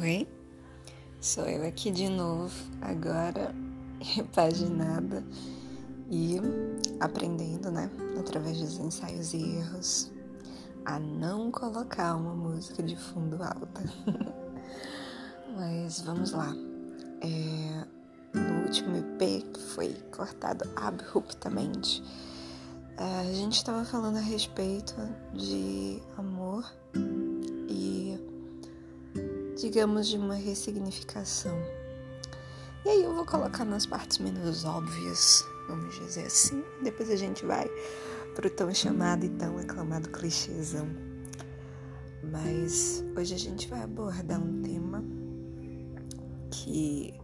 Oi, sou eu aqui de novo, agora repaginada e aprendendo, né, através dos ensaios e erros, a não colocar uma música de fundo alta. Mas vamos lá. É, no último EP, que foi cortado abruptamente, a gente estava falando a respeito de amor digamos, de uma ressignificação. E aí eu vou colocar nas partes menos óbvias, vamos dizer assim. Depois a gente vai pro tão chamado e tão aclamado clichêzão. Mas hoje a gente vai abordar um tema que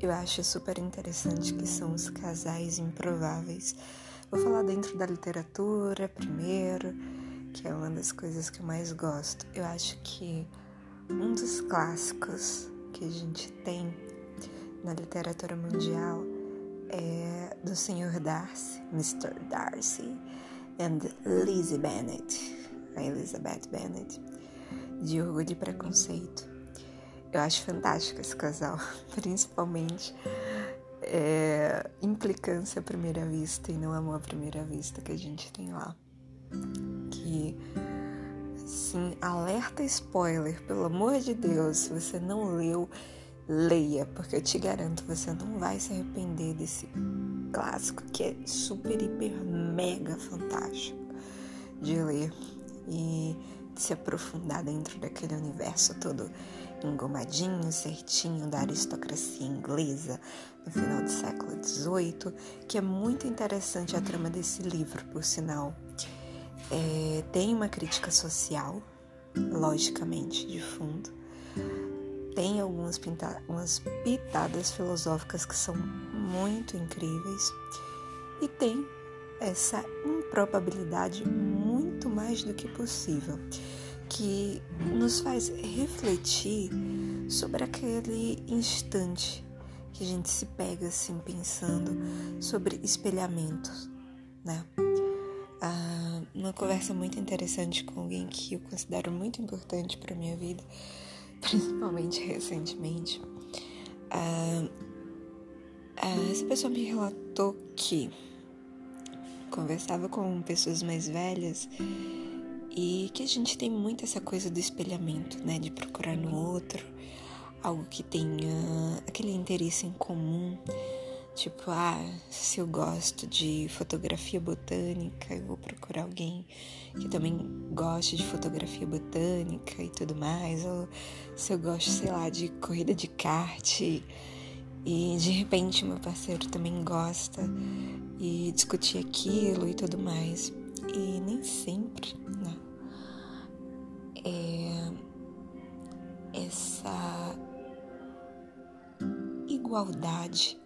eu acho super interessante, que são os casais improváveis. Vou falar dentro da literatura primeiro, que é uma das coisas que eu mais gosto. Eu acho que um dos clássicos que a gente tem na literatura mundial é do Sr. Darcy, Mr. Darcy, and Lizzie Bennet, a Elizabeth Bennet, de Orgulho e Preconceito. Eu acho fantástico esse casal, principalmente é, implicância à primeira vista e não amor à primeira vista que a gente tem lá. Que Sim, alerta spoiler, pelo amor de Deus, se você não leu, leia, porque eu te garanto, você não vai se arrepender desse clássico que é super, hiper, mega fantástico de ler e de se aprofundar dentro daquele universo todo engomadinho, certinho da aristocracia inglesa no final do século XVIII, que é muito interessante a trama desse livro, por sinal. É, tem uma crítica social, logicamente, de fundo. Tem algumas pinta umas pitadas filosóficas que são muito incríveis. E tem essa improbabilidade muito mais do que possível, que nos faz refletir sobre aquele instante que a gente se pega assim pensando sobre espelhamentos, né? Ah, uma conversa muito interessante com alguém que eu considero muito importante para minha vida, principalmente recentemente. Ah, ah, essa pessoa me relatou que conversava com pessoas mais velhas e que a gente tem muito essa coisa do espelhamento, né, de procurar no outro algo que tenha aquele interesse em comum Tipo, ah, se eu gosto de fotografia botânica, eu vou procurar alguém que também goste de fotografia botânica e tudo mais. Ou se eu gosto, sei lá, de corrida de kart e de repente meu parceiro também gosta e discutir aquilo e tudo mais. E nem sempre, né? É essa igualdade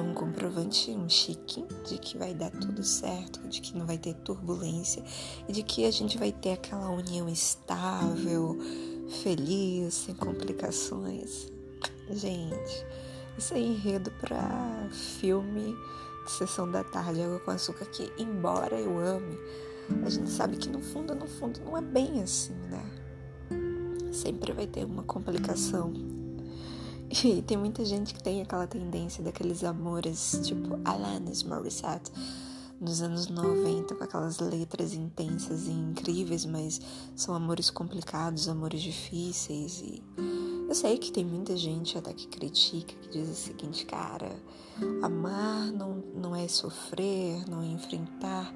é um comprovante, um chique de que vai dar tudo certo, de que não vai ter turbulência e de que a gente vai ter aquela união estável, feliz, sem complicações. Gente, isso é enredo para filme de sessão da tarde, água com açúcar, que embora eu ame, a gente sabe que no fundo, no fundo, não é bem assim, né? Sempre vai ter uma complicação e tem muita gente que tem aquela tendência daqueles amores, tipo Alanis Morissette, nos anos 90, com aquelas letras intensas e incríveis, mas são amores complicados, amores difíceis. E eu sei que tem muita gente até que critica, que diz o seguinte, cara, amar não, não é sofrer, não é enfrentar.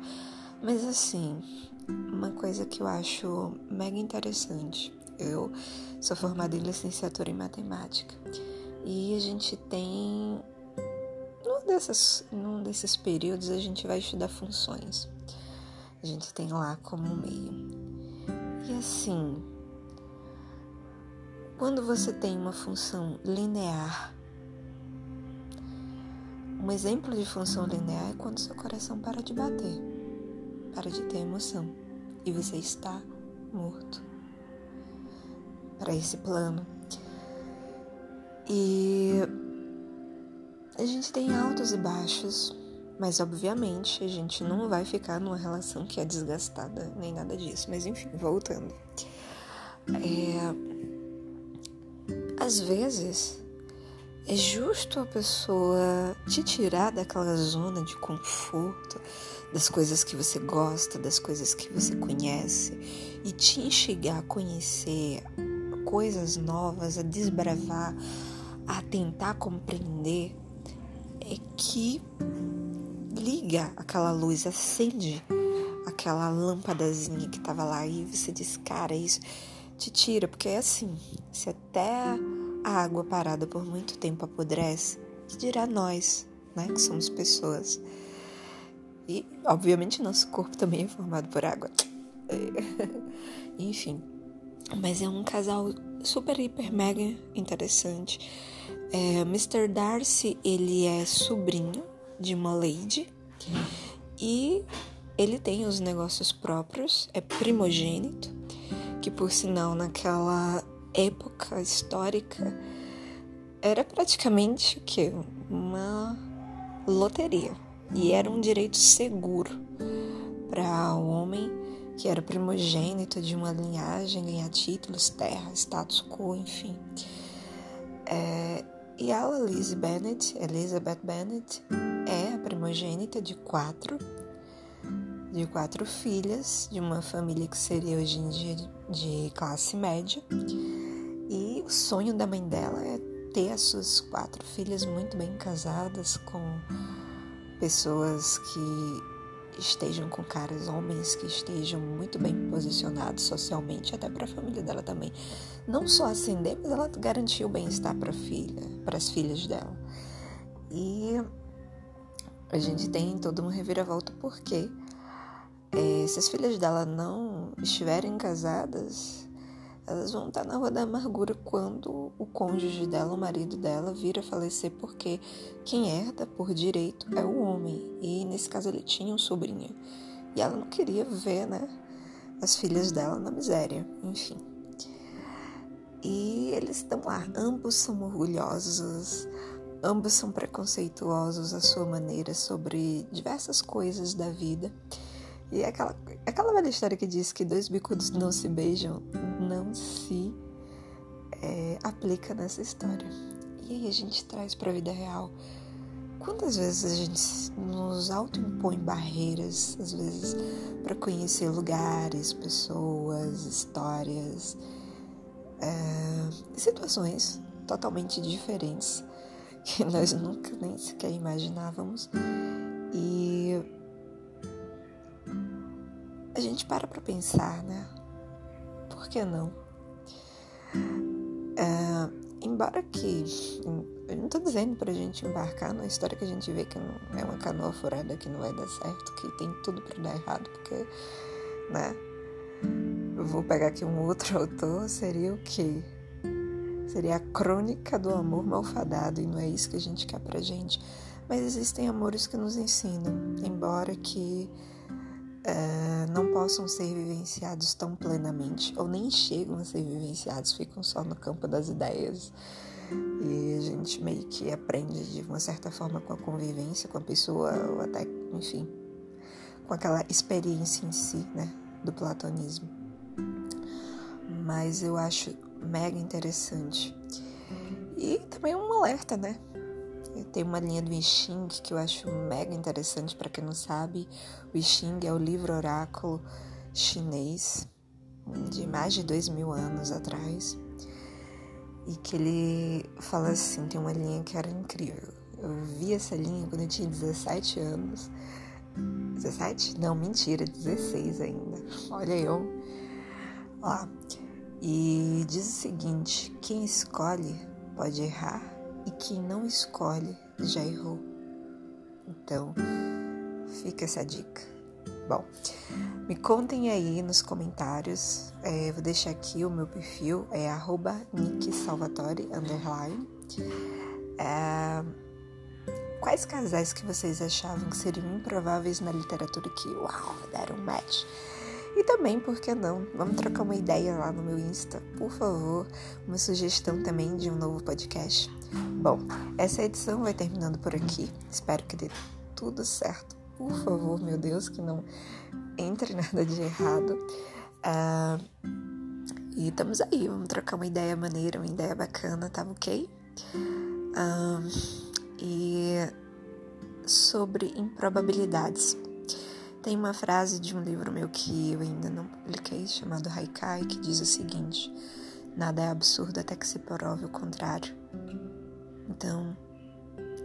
Mas assim, uma coisa que eu acho mega interessante eu sou formada em licenciatura em matemática e a gente tem. Num, dessas, num desses períodos a gente vai estudar funções. A gente tem lá como meio. E assim, quando você tem uma função linear, um exemplo de função linear é quando seu coração para de bater, para de ter emoção e você está morto para esse plano. E a gente tem altos e baixos, mas obviamente a gente não vai ficar numa relação que é desgastada nem nada disso. Mas enfim, voltando. É, às vezes é justo a pessoa te tirar daquela zona de conforto, das coisas que você gosta, das coisas que você conhece e te instigar a conhecer coisas novas, a desbravar, a tentar compreender, é que liga aquela luz, acende aquela lâmpadazinha que tava lá e você diz, cara, isso te tira, porque é assim, se até a água parada por muito tempo apodrece, que dirá nós, né, que somos pessoas. E, obviamente, nosso corpo também é formado por água. Enfim, mas é um casal super, hiper, mega interessante. É, Mr. Darcy, ele é sobrinho de uma lady e ele tem os negócios próprios, é primogênito, que por sinal naquela época histórica era praticamente o que? Uma loteria. E era um direito seguro para o homem que era primogênito de uma linhagem ganhar títulos, terra, status quo, enfim. É, e a Elizabeth Bennet, Elizabeth Bennet é a primogênita de quatro de quatro filhas, de uma família que seria hoje em dia de classe média. E o sonho da mãe dela é ter as suas quatro filhas muito bem casadas com pessoas que estejam com caras homens que estejam muito bem posicionados socialmente, até para a família dela também. Não só ascender, mas ela garantiu o bem-estar para filha, para as filhas dela. E a gente tem toda uma reviravolta porque é, se as filhas dela não estiverem casadas, elas vão estar na rua da amargura quando o cônjuge dela, o marido dela, vir a falecer, porque quem herda por direito é o homem. E nesse caso ele tinha um sobrinho. E ela não queria ver, né, as filhas dela na miséria, enfim. E eles estão lá, ambos são orgulhosos, ambos são preconceituosos à sua maneira sobre diversas coisas da vida. E é aquela, aquela velha história que diz que dois bicudos não se beijam não se é, aplica nessa história. E aí a gente traz para a vida real. Quantas vezes a gente nos autoimpõe barreiras, às vezes, para conhecer lugares, pessoas, histórias, é, situações totalmente diferentes que nós nunca nem sequer imaginávamos. E gente para para pensar, né? Por que não? É, embora que eu não tô dizendo pra gente embarcar numa história que a gente vê que não é uma canoa furada que não vai dar certo, que tem tudo para dar errado, porque, né? Eu vou pegar aqui um outro autor, seria o quê? Seria a crônica do amor malfadado, e não é isso que a gente quer pra gente. Mas existem amores que nos ensinam, embora que uh, não possam ser vivenciados tão plenamente, ou nem chegam a ser vivenciados, ficam só no campo das ideias. E a gente meio que aprende de uma certa forma com a convivência com a pessoa, ou até, enfim, com aquela experiência em si, né, do platonismo. Mas eu acho mega interessante. E também um alerta, né? Tem uma linha do I Ching que eu acho mega interessante para quem não sabe. O I Ching é o livro oráculo chinês de mais de dois mil anos atrás e que ele fala assim, tem uma linha que era incrível. Eu vi essa linha quando eu tinha 17 anos. 17? Não, mentira, 16 ainda. Olha eu. Ó. E diz o seguinte: quem escolhe pode errar e quem não escolhe já errou. Então, fica essa dica. Bom, me contem aí nos comentários. É, vou deixar aqui o meu perfil, é @nicksalvatore underline. É, quais casais que vocês achavam que seriam improváveis na literatura que, uau, deram match? E também, por que não? Vamos trocar uma ideia lá no meu Insta, por favor. Uma sugestão também de um novo podcast. Bom, essa edição vai terminando por aqui. Espero que dê tudo certo. Por favor, meu Deus, que não entre nada de errado. Uh, E estamos aí, vamos trocar uma ideia maneira, uma ideia bacana, tá ok? Um, e sobre improbabilidades. Tem uma frase de um livro meu que eu ainda não publiquei, chamado Haikai, que diz o seguinte: Nada é absurdo até que se prove o contrário. Então,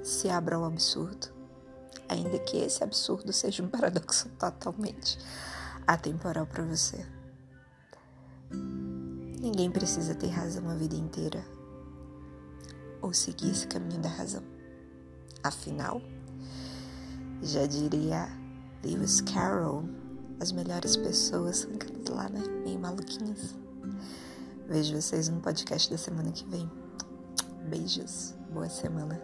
se abra ao absurdo, ainda que esse absurdo seja um paradoxo totalmente atemporal para você. Ninguém precisa ter razão a vida inteira ou seguir esse caminho da razão. Afinal, já diria Lewis Carroll, as melhores pessoas são aquelas lá, né? Meio maluquinhas. Vejo vocês no podcast da semana que vem. Beijos, boa semana.